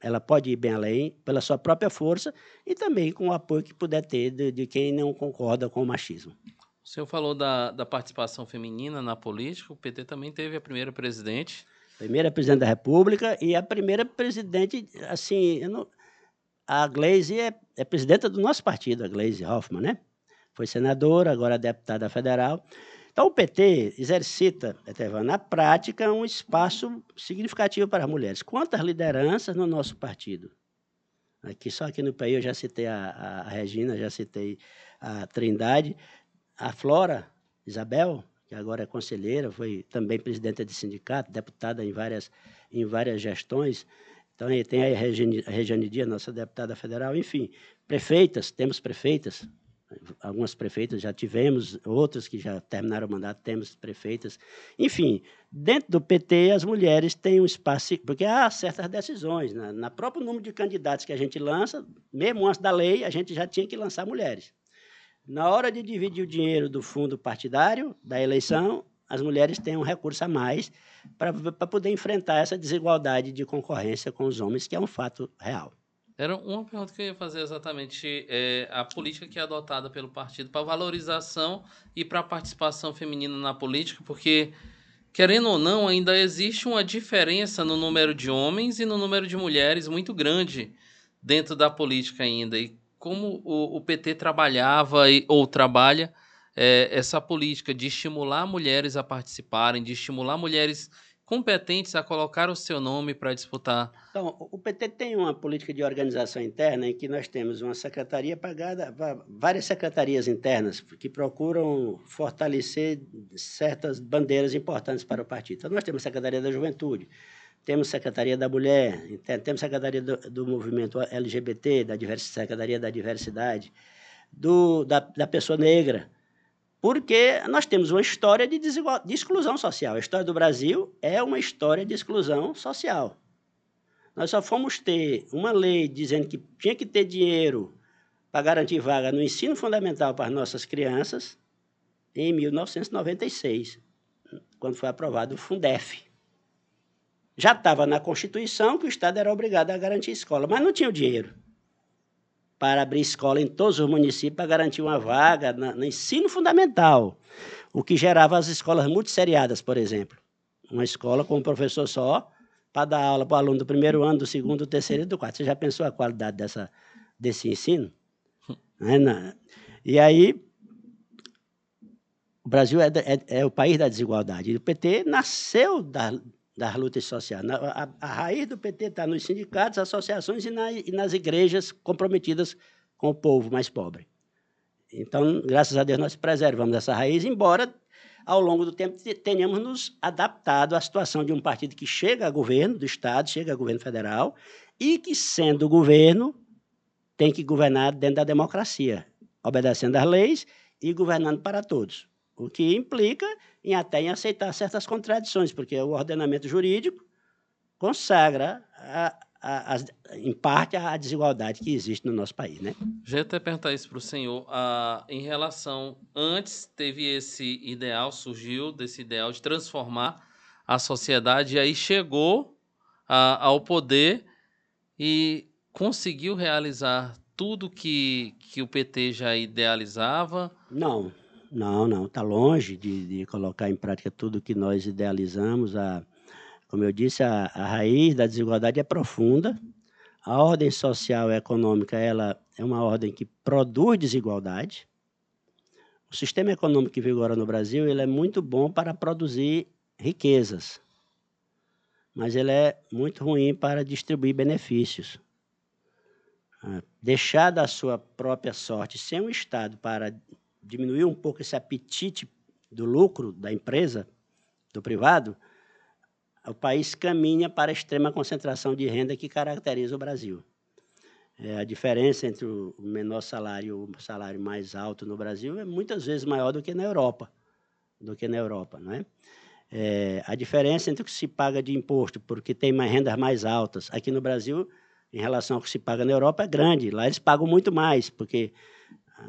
Ela pode ir bem além pela sua própria força e também com o apoio que puder ter de, de quem não concorda com o machismo. O senhor falou da, da participação feminina na política, o PT também teve a primeira presidente. Primeira presidente da República e a primeira presidente, assim, não, a Gleisi é, é presidenta do nosso partido, a Gleisi Hoffmann, né? Foi senadora, agora deputada federal. Então, o PT exercita, na prática, um espaço significativo para as mulheres. Quantas lideranças no nosso partido? Aqui, só aqui no país eu já citei a, a Regina, já citei a Trindade, a Flora Isabel, que agora é conselheira, foi também presidenta de sindicato, deputada em várias, em várias gestões. Então, tem a Regiane, Dias, nossa deputada federal, enfim, prefeitas, temos prefeitas, algumas prefeitas já tivemos, outras que já terminaram o mandato, temos prefeitas. Enfim, dentro do PT, as mulheres têm um espaço, porque há certas decisões. Na, na próprio número de candidatos que a gente lança, mesmo antes da lei, a gente já tinha que lançar mulheres. Na hora de dividir o dinheiro do fundo partidário, da eleição, as mulheres têm um recurso a mais para poder enfrentar essa desigualdade de concorrência com os homens, que é um fato real. Era uma pergunta que eu ia fazer exatamente é, a política que é adotada pelo partido para valorização e para participação feminina na política, porque querendo ou não, ainda existe uma diferença no número de homens e no número de mulheres muito grande dentro da política ainda. E como o, o PT trabalhava e, ou trabalha é, essa política de estimular mulheres a participarem, de estimular mulheres competentes a colocar o seu nome para disputar? Então, o PT tem uma política de organização interna em que nós temos uma secretaria pagada, várias secretarias internas que procuram fortalecer certas bandeiras importantes para o partido. Então, nós temos a Secretaria da Juventude, temos Secretaria da Mulher, temos Secretaria do, do Movimento LGBT, da Secretaria da Diversidade, do, da, da Pessoa Negra, porque nós temos uma história de, de exclusão social. A história do Brasil é uma história de exclusão social. Nós só fomos ter uma lei dizendo que tinha que ter dinheiro para garantir vaga no ensino fundamental para as nossas crianças em 1996, quando foi aprovado o Fundef. Já estava na Constituição que o Estado era obrigado a garantir escola, mas não tinha o dinheiro para abrir escola em todos os municípios para garantir uma vaga no ensino fundamental, o que gerava as escolas multisseriadas, por exemplo. Uma escola com um professor só para dar aula para o aluno do primeiro ano, do segundo, do terceiro e do quarto. Você já pensou a qualidade dessa, desse ensino? É, e aí, o Brasil é, é, é, o país da desigualdade. E o PT nasceu da, das lutas sociais. A, a, raiz do PT está nos sindicatos, associações e, na, e, nas igrejas comprometidas com o povo mais pobre. Então, graças a Deus, nós preservamos essa raiz, embora ao longo do tempo tenhamos nos adaptado à situação de um partido que chega a governo do Estado, chega a governo federal, e que, sendo governo, tem que governar dentro da democracia, obedecendo às leis e governando para todos. O que implica em até em aceitar certas contradições, porque o ordenamento jurídico consagra, a, a, a, em parte, a desigualdade que existe no nosso país. Né? Já até perguntar isso para o senhor. em relação. Antes teve esse ideal, surgiu desse ideal de transformar a sociedade, e aí chegou ao poder e conseguiu realizar tudo que, que o PT já idealizava? Não. Não, não, está longe de, de, colocar em prática tudo que nós idealizamos. A, como eu disse, a, a raiz da desigualdade é profunda. A ordem social e econômica ela é uma ordem que produz desigualdade. O sistema econômico que vigora no Brasil ele é muito bom para produzir riquezas, mas ele é muito ruim para distribuir benefícios. Ah, deixar da sua própria sorte sem um Estado para diminuir um pouco esse apetite do lucro da empresa, do privado, o país caminha para a extrema concentração de renda que caracteriza o Brasil. É, a diferença entre o menor salário e o salário mais alto no Brasil é muitas vezes maior do que na Europa, do que na Europa, não é? É, a diferença entre o que se paga de imposto, porque tem mais rendas mais altas, aqui no Brasil, em relação ao que se paga na Europa, é grande. Lá eles pagam muito mais, porque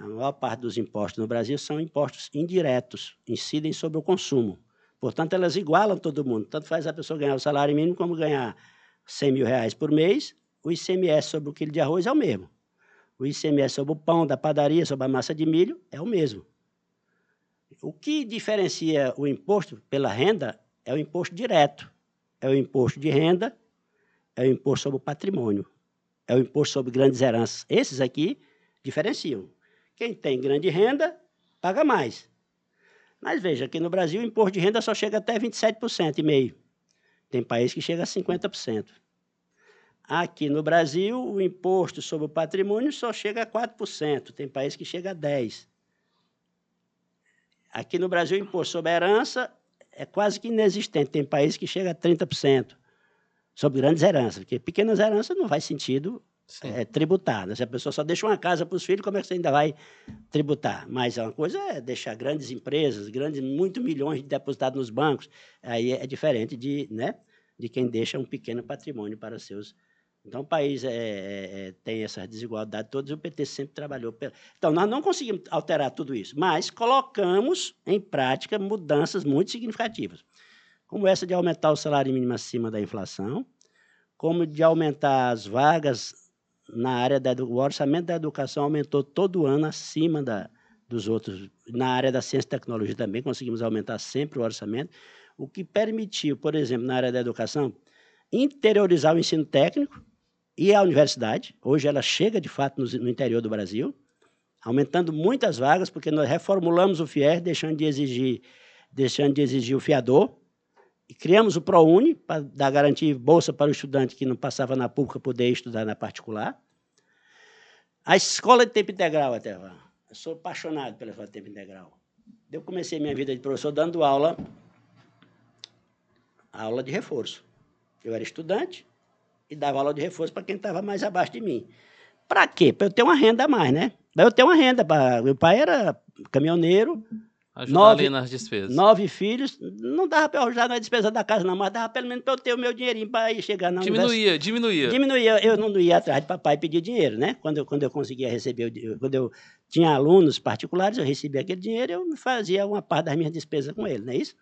a maior parte dos impostos no Brasil são impostos indiretos, incidem sobre o consumo. Portanto, elas igualam todo mundo. Tanto faz a pessoa ganhar o salário mínimo como ganhar 100 mil reais por mês, o ICMS sobre o quilo de arroz é o mesmo. O ICMS sobre o pão da padaria, sobre a massa de milho, é o mesmo. O que diferencia o imposto pela renda é o imposto direto. É o imposto de renda, é o imposto sobre o patrimônio, é o imposto sobre grandes heranças. Esses aqui diferenciam. Quem tem grande renda, paga mais. Mas veja, aqui no Brasil o imposto de renda só chega até 27% e meio. Tem país que chega a 50%. Aqui no Brasil, o imposto sobre o patrimônio só chega a 4%. Tem país que chega a 10%. Aqui no Brasil, o imposto sobre a herança é quase que inexistente. Tem país que chega a 30% sobre grandes heranças, porque pequenas heranças não faz sentido é, tributar. Né? Se a pessoa só deixa uma casa para os filhos, como é que você ainda vai tributar? Mas uma coisa é deixar grandes empresas, grandes, muito milhões depositados nos bancos. Aí é diferente de, né, de quem deixa um pequeno patrimônio para seus então, o país é, é, é tem essa desigualdade toda e o PT sempre trabalhou. Pela... Então, nós não conseguimos alterar tudo isso, mas colocamos em prática mudanças muito significativas, como essa de aumentar o salário mínimo acima da inflação, como de aumentar as vagas na área da o orçamento da educação aumentou todo ano acima da, dos outros. Na área da ciência e tecnologia também conseguimos aumentar sempre o orçamento, o que permitiu, por exemplo, na área da educação, interiorizar o ensino técnico, e a universidade. Hoje ela chega, de fato, no, no interior do Brasil, aumentando muitas vagas, porque nós reformulamos o FIER, deixando de exigir, deixando de exigir o fiador, e criamos o ProUni, para dar garantia bolsa para o estudante que não passava na pública poder estudar na particular. A escola de tempo integral, até. Eu sou apaixonado pela escola de tempo integral. Eu comecei minha vida de professor dando aula, aula de reforço. Eu era estudante, e dava aula de reforço para quem estava mais abaixo de mim. Para quê? Para eu ter uma renda a mais, né? Para eu ter uma renda. Pra... Meu pai era caminhoneiro. Ajudar nove, ali nas despesas. Nove filhos. Não dava para ajudar na despesa da casa, não, mas dava pelo menos para eu ter o meu dinheirinho para ir chegar na Diminuía, diminuía. Diminuía. Eu não ia atrás de papai pedir dinheiro, né? Quando eu, quando eu conseguia receber, quando eu tinha alunos particulares, eu recebia aquele dinheiro, eu fazia uma parte das minhas despesas com ele, não é isso?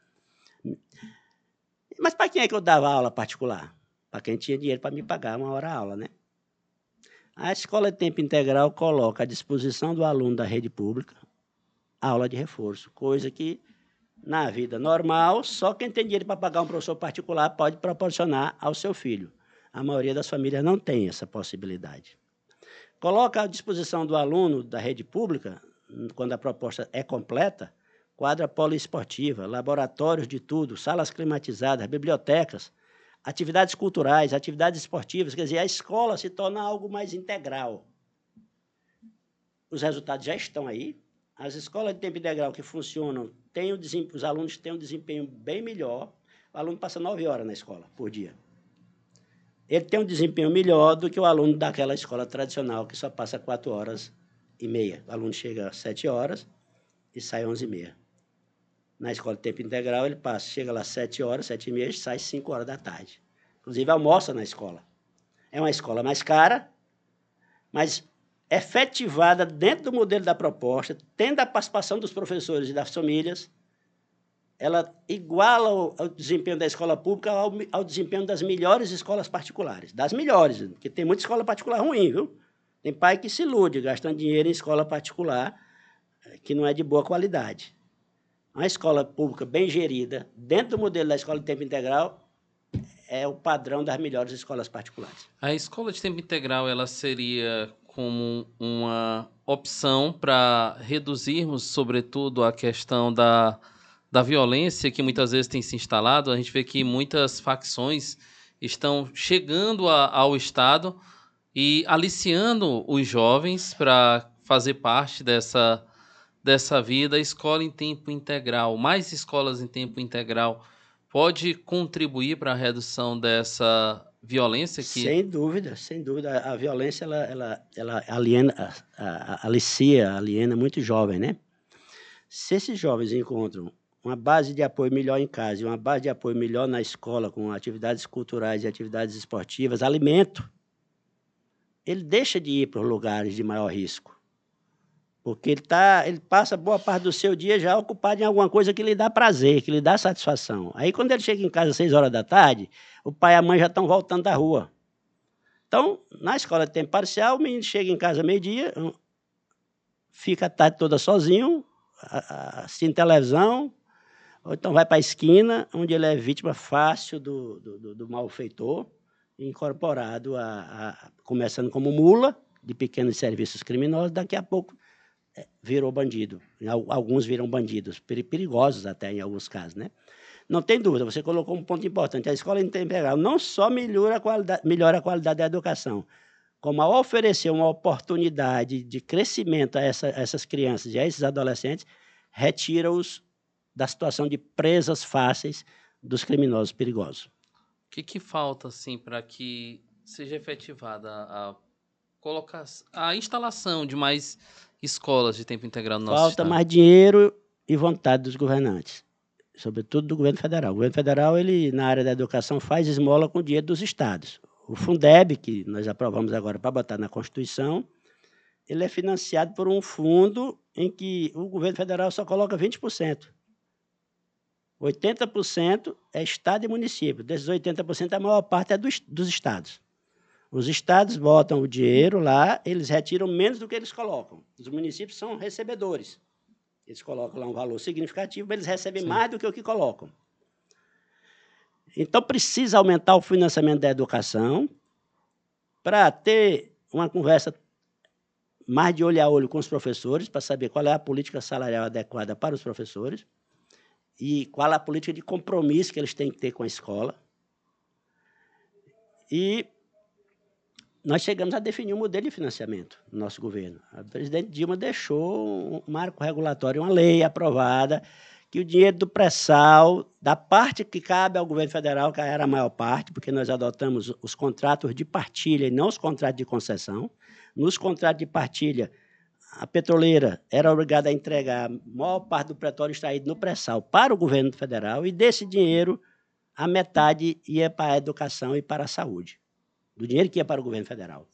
Mas para quem é que eu dava aula particular? para quem tinha dinheiro para me pagar uma hora aula, né? A escola de tempo integral coloca à disposição do aluno da rede pública aula de reforço, coisa que na vida normal só quem tem dinheiro para pagar um professor particular pode proporcionar ao seu filho. A maioria das famílias não tem essa possibilidade. Coloca à disposição do aluno da rede pública, quando a proposta é completa, quadra poliesportiva, laboratórios de tudo, salas climatizadas, bibliotecas, atividades culturais, atividades esportivas, quer dizer, a escola se torna algo mais integral. Os resultados já estão aí. As escolas de tempo integral que funcionam, têm os alunos têm um desempenho bem melhor. O aluno passa nove horas na escola por dia. Ele tem um desempenho melhor do que o aluno daquela escola tradicional, que só passa quatro horas e meia. O aluno chega às sete horas e sai às onze e meia. Na escola de tempo integral, ele passa, chega lá às 7 horas, 7 e meia, sai às 5 horas da tarde. Inclusive, almoça na escola. É uma escola mais cara, mas efetivada dentro do modelo da proposta, tendo a participação dos professores e das famílias, ela iguala o, o desempenho da escola pública ao, ao, desempenho das melhores escolas particulares. Das melhores, porque tem muita escola particular ruim, viu? Tem pai que se ilude gastando dinheiro em escola particular eh, que não é de boa qualidade uma escola pública bem gerida, dentro do modelo da escola de tempo integral, é o padrão das melhores escolas particulares. A escola de tempo integral ela seria como uma opção para reduzirmos, sobretudo, a questão da, da violência que muitas vezes tem se instalado. A gente vê que muitas facções estão chegando a, ao Estado e aliciando os jovens para fazer parte dessa dessa vida, escola em tempo integral, mais escolas em tempo integral, pode contribuir para a redução dessa violência que sem dúvida sem dúvida a violência ela ela, ela aliena a, a, alicia aliena muito jovem né se esses jovens encontram uma base de apoio melhor em casa e uma base de apoio melhor na escola, com atividades culturais e atividades esportivas, alimento, ele deixa de ir para os lugares de maior risco. Porque ele, tá, ele passa boa parte do seu dia já ocupado em alguma coisa que lhe dá prazer, que lhe dá satisfação. Aí, quando ele chega em casa às seis horas da tarde, o pai e a mãe já estão voltando da rua. Então, na escola de tempo parcial, o menino chega em casa meio-dia, fica a tarde toda sozinho, assistindo televisão, ou então vai para a esquina, onde ele é vítima fácil do, do, do malfeitor, incorporado a, a, começando como mula de pequenos serviços criminosos, daqui a pouco virou bandido. Alguns viram bandidos, perigosos até em alguns casos, né? Não tem dúvida, você colocou um ponto importante. A escola integral não só melhora a qualidade, melhora a qualidade da educação, como ao oferecer uma oportunidade de crescimento a, essa, a essas crianças e a esses adolescentes, retira-os da situação de presas fáceis dos criminosos perigosos. O que, que falta assim para que seja efetivada a colocar a instalação de mais escolas de tempo integral no nosso Falta mais dinheiro e vontade dos governantes, sobretudo do governo federal. O governo federal, ele na área da educação faz esmola com o dinheiro dos estados. O Fundeb, que nós aprovamos agora para botar na Constituição, ele é financiado por um fundo em que o governo federal só coloca 20%. 80% é estado e município. Desses 80%, a maior parte é dos, dos estados. Os estados botam o dinheiro lá, eles retiram menos do que eles colocam. Os municípios são recebedores. Eles colocam lá um valor significativo, mas eles recebem Sim. mais do que o que colocam. Então, precisa aumentar o financiamento da educação para ter uma conversa mais de olho a olho com os professores, para saber qual é a política salarial adequada para os professores e qual é a política de compromisso que eles têm que ter com a escola. E nós chegamos a definir um modelo de financiamento no nosso governo. A presidente Dilma deixou um marco regulatório, uma lei aprovada, que o dinheiro do pré-sal, da parte que cabe ao governo federal, que era a maior parte, porque nós adotamos os contratos de partilha e não os contratos de concessão. Nos contratos de partilha, a petroleira era obrigada a entregar a maior parte do petróleo extraído no pré-sal para o governo federal, e desse dinheiro, a metade ia para a educação e para a saúde, do dinheiro que ia para o governo federal.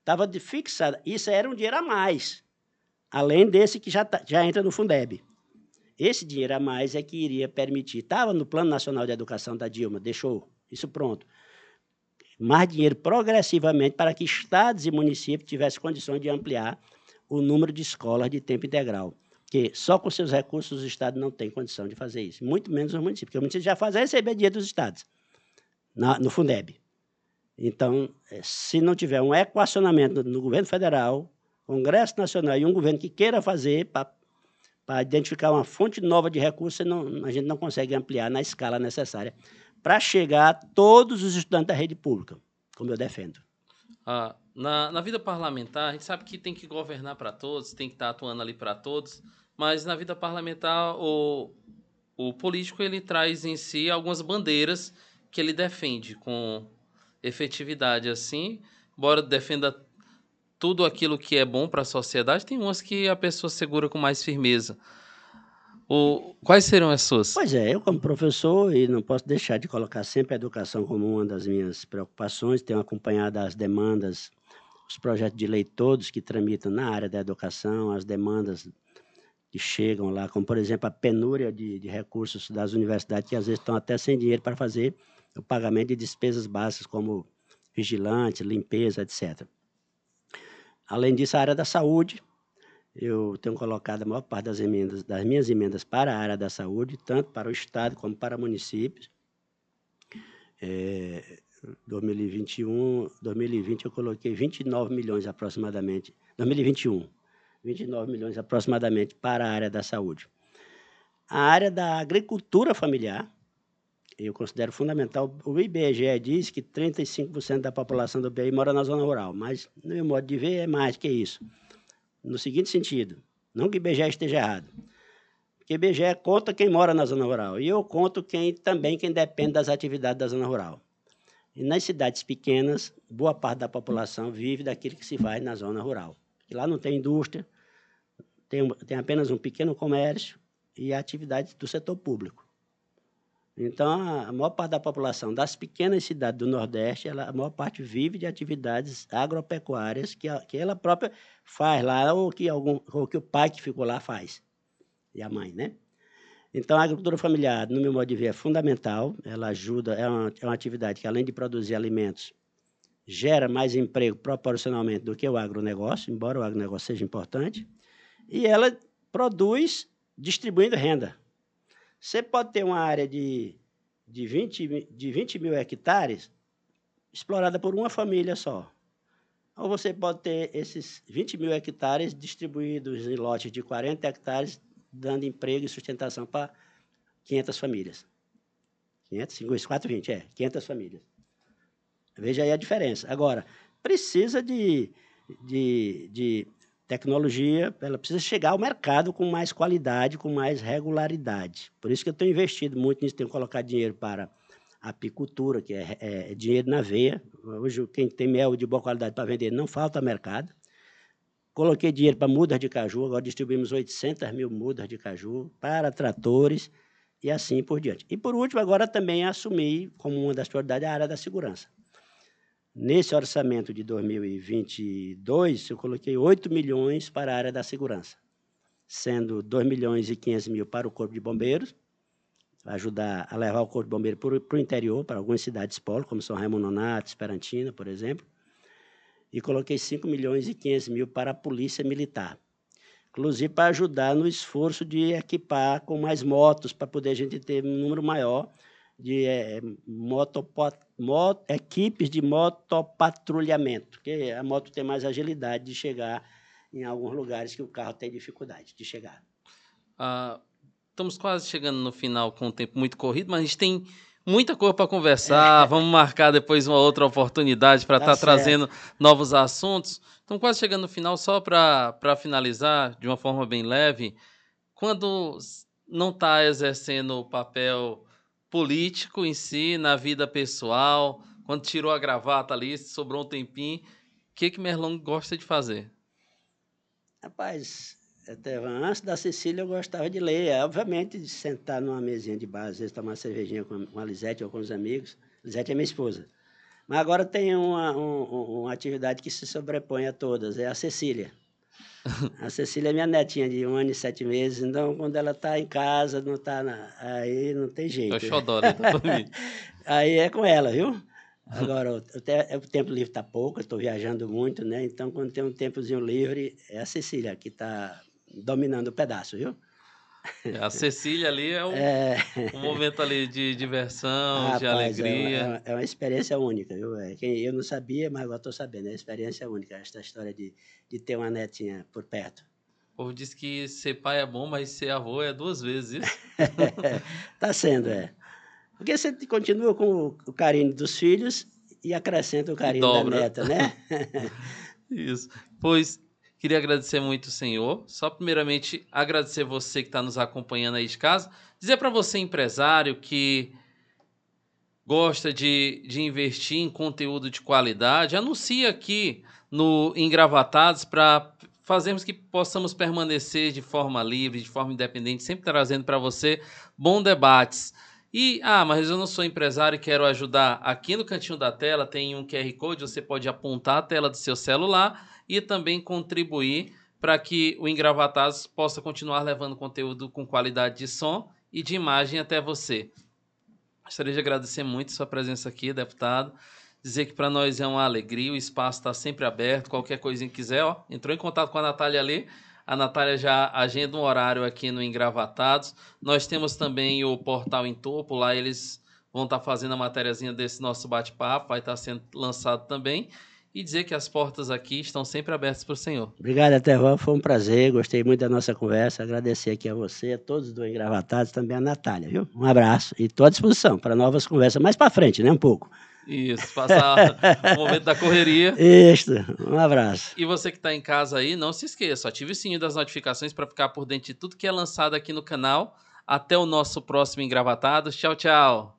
Estava fixado, isso era um dinheiro a mais, além desse que já, tá, já entra no Fundeb. Esse dinheiro a mais é que iria permitir, estava no Plano Nacional de Educação da Dilma, deixou isso pronto. Mais dinheiro progressivamente para que estados e municípios tivessem condições de ampliar o número de escolas de tempo integral. Porque só com seus recursos os estados não têm condição de fazer isso, muito menos os municípios, porque o município já faz receber dinheiro dos estados, na, no Fundeb. Então, eh, se não tiver um equacionamento no governo federal, Congresso Nacional e um governo que queira fazer para identificar uma fonte nova de recursos, não, a gente não consegue ampliar na escala necessária para chegar a todos os estudantes da rede pública, como eu defendo. Ah, na, na vida parlamentar, a gente sabe que tem que governar para todos, tem que estar tá atuando ali para todos, mas na vida parlamentar, o, o político ele traz em si algumas bandeiras que ele defende com efetividade assim, embora defenda tudo aquilo que é bom para a sociedade, tem umas que a pessoa segura com mais firmeza. O, quais serão as suas? Pois é, eu como professor, e não posso deixar de colocar sempre a educação como uma das minhas preocupações, tenho acompanhado as demandas, os projetos de lei todos que tramitam na área da educação, as demandas que chegam lá, como por exemplo a penúria de, de recursos das universidades, que às vezes estão até sem dinheiro para fazer o pagamento de despesas básicas como vigilante, limpeza, etc. Além disso, a área da saúde, eu tenho colocado a maior parte das emendas, das minhas emendas para a área da saúde, tanto para o Estado como para municípios. É, 2021, 2020 eu coloquei 29 milhões aproximadamente, 2021, 29 milhões aproximadamente para a área da saúde. A área da agricultura familiar, eu considero fundamental. O IBGE diz que 35% da população do BI mora na zona rural, mas, no meu modo de ver, é mais que isso. No seguinte sentido, não que o IBGE esteja errado, porque o IBGE conta quem mora na zona rural, e eu conto quem também quem depende das atividades da zona rural. E nas cidades pequenas, boa parte da população vive daquilo que se faz na zona rural. Lá não tem indústria, tem, tem apenas um pequeno comércio, e atividades do setor público. Então, a maior parte da população das pequenas cidades do Nordeste, ela, a maior parte vive de atividades agropecuárias que, a, que ela própria faz lá, ou que, algum, ou que o pai que ficou lá faz, e a mãe, né? Então, a agricultura familiar, no meu modo de ver, é fundamental. Ela ajuda, é uma, é uma atividade que, além de produzir alimentos, gera mais emprego proporcionalmente do que o agronegócio, embora o agronegócio seja importante. E ela produz distribuindo renda. Você pode ter uma área de, de, 20, de 20 mil hectares explorada por uma família só. Ou você pode ter esses 20 mil hectares distribuídos em lotes de 40 hectares, dando emprego e sustentação para 500 famílias. 500, 5, 420, é, 500 famílias. Veja aí a diferença. Agora, precisa de, de, de tecnologia, ela precisa chegar ao mercado com mais qualidade, com mais regularidade. Por isso que eu tenho investido muito nisso, tenho colocado dinheiro para apicultura, que é, é, é dinheiro na veia. Hoje, quem tem mel de boa qualidade para vender, não falta mercado. Coloquei dinheiro para mudas de caju, agora distribuímos 800 mil mudas de caju para tratores e assim por diante. E, por último, agora também assumi como uma das prioridades a área da segurança. Nesse orçamento de 2022, eu coloquei 8 milhões para a área da segurança, sendo 2 milhões e 500 mil para o Corpo de Bombeiros, ajudar a levar o Corpo de Bombeiros para o interior, para algumas cidades polo, como São Raimundo Nonato, Esperantina, por exemplo, e coloquei 5 milhões e 500 mil para a Polícia Militar, inclusive para ajudar no esforço de equipar com mais motos, para poder a gente ter um número maior de é, equipes de motopatrulhamento, que a moto tem mais agilidade de chegar em alguns lugares que o carro tem dificuldade de chegar. Ah, estamos quase chegando no final com um tempo muito corrido, mas a gente tem muita coisa para conversar. É. *laughs* Vamos marcar depois uma outra oportunidade para estar tá tá trazendo novos assuntos. Estamos quase chegando no final, só para finalizar de uma forma bem leve. Quando não está exercendo o papel político em si, na vida pessoal, quando tirou a gravata ali, sobrou um tempinho, o que que Merlon gosta de fazer? Rapaz, até antes da Cecília eu gostava de ler, é, obviamente de sentar numa mesinha de bar, às vezes tomar uma cervejinha com, a Lisete ou com os amigos. Lisete é minha esposa. Mas agora tem uma, um, uma atividade que se sobrepõe a todas, é a Cecília. *laughs* A Cecília é minha netinha de um ano e sete meses, então quando ela está em casa, não está na... aí não tem jeito. Eu xodó, né? *laughs* aí é com ela, viu? Agora, o, o tempo livre está pouco, estou viajando muito, né? Então, quando tem um tempozinho livre, é a Cecília que está dominando o pedaço, viu? É, *laughs* a Cecília ali é um, é... um momento ali de diversão, de rapaz, alegria. É uma, é uma, experiência única, viu? É, eu não sabia, mas agora estou sabendo. É uma experiência única, esta história de, de ter uma netinha por perto. O povo diz que ser pai é bom, mas ser avô é duas vezes isso. *laughs* Está sendo, é. Porque você continua com o carinho dos filhos e acrescenta o carinho da neta, né? *laughs* isso. Pois Queria agradecer muito senhor. Só primeiramente agradecer você que está nos acompanhando aí de casa. Dizer para você, empresário, que gosta de, de investir em conteúdo de qualidade, anuncie aqui no Engravatados para fazermos que possamos permanecer de forma livre, de forma independente, sempre trazendo para você bons debates. E, ah, mas eu não sou empresário e quero ajudar. Aqui no cantinho da tela tem um QR Code, você pode apontar a tela do seu celular e também contribuir para que o Engravatados possa continuar levando conteúdo com qualidade de som e de imagem até você. Gostaria de agradecer muito sua presença aqui, deputado. Dizer que para nós é uma alegria, o espaço está sempre aberto. Qualquer coisinha que quiser, ó, entrou em contato com a Natália ali. A Natália já agenda um horário aqui no Engravatados. Nós temos também o Portal em Topo, lá eles vão estar tá fazendo a matériazinha desse nosso bate-papo, vai estar tá sendo lançado também e dizer que as portas aqui estão sempre abertas para o Senhor. Obrigado, Etervan, foi um prazer, gostei muito da nossa conversa, agradecer aqui a você, a todos do Engravatados, também a Natália, viu? Um abraço e estou à disposição para novas conversas, mais para frente, né, um pouco. Isso, passar o momento da correria. *laughs* Isso, um abraço. E você que está em casa aí, não se esqueça, ative o sininho das notificações para ficar por dentro de tudo que é lançado aqui no canal. Até o nosso próximo Engravatados. Tchau, tchau.